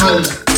home.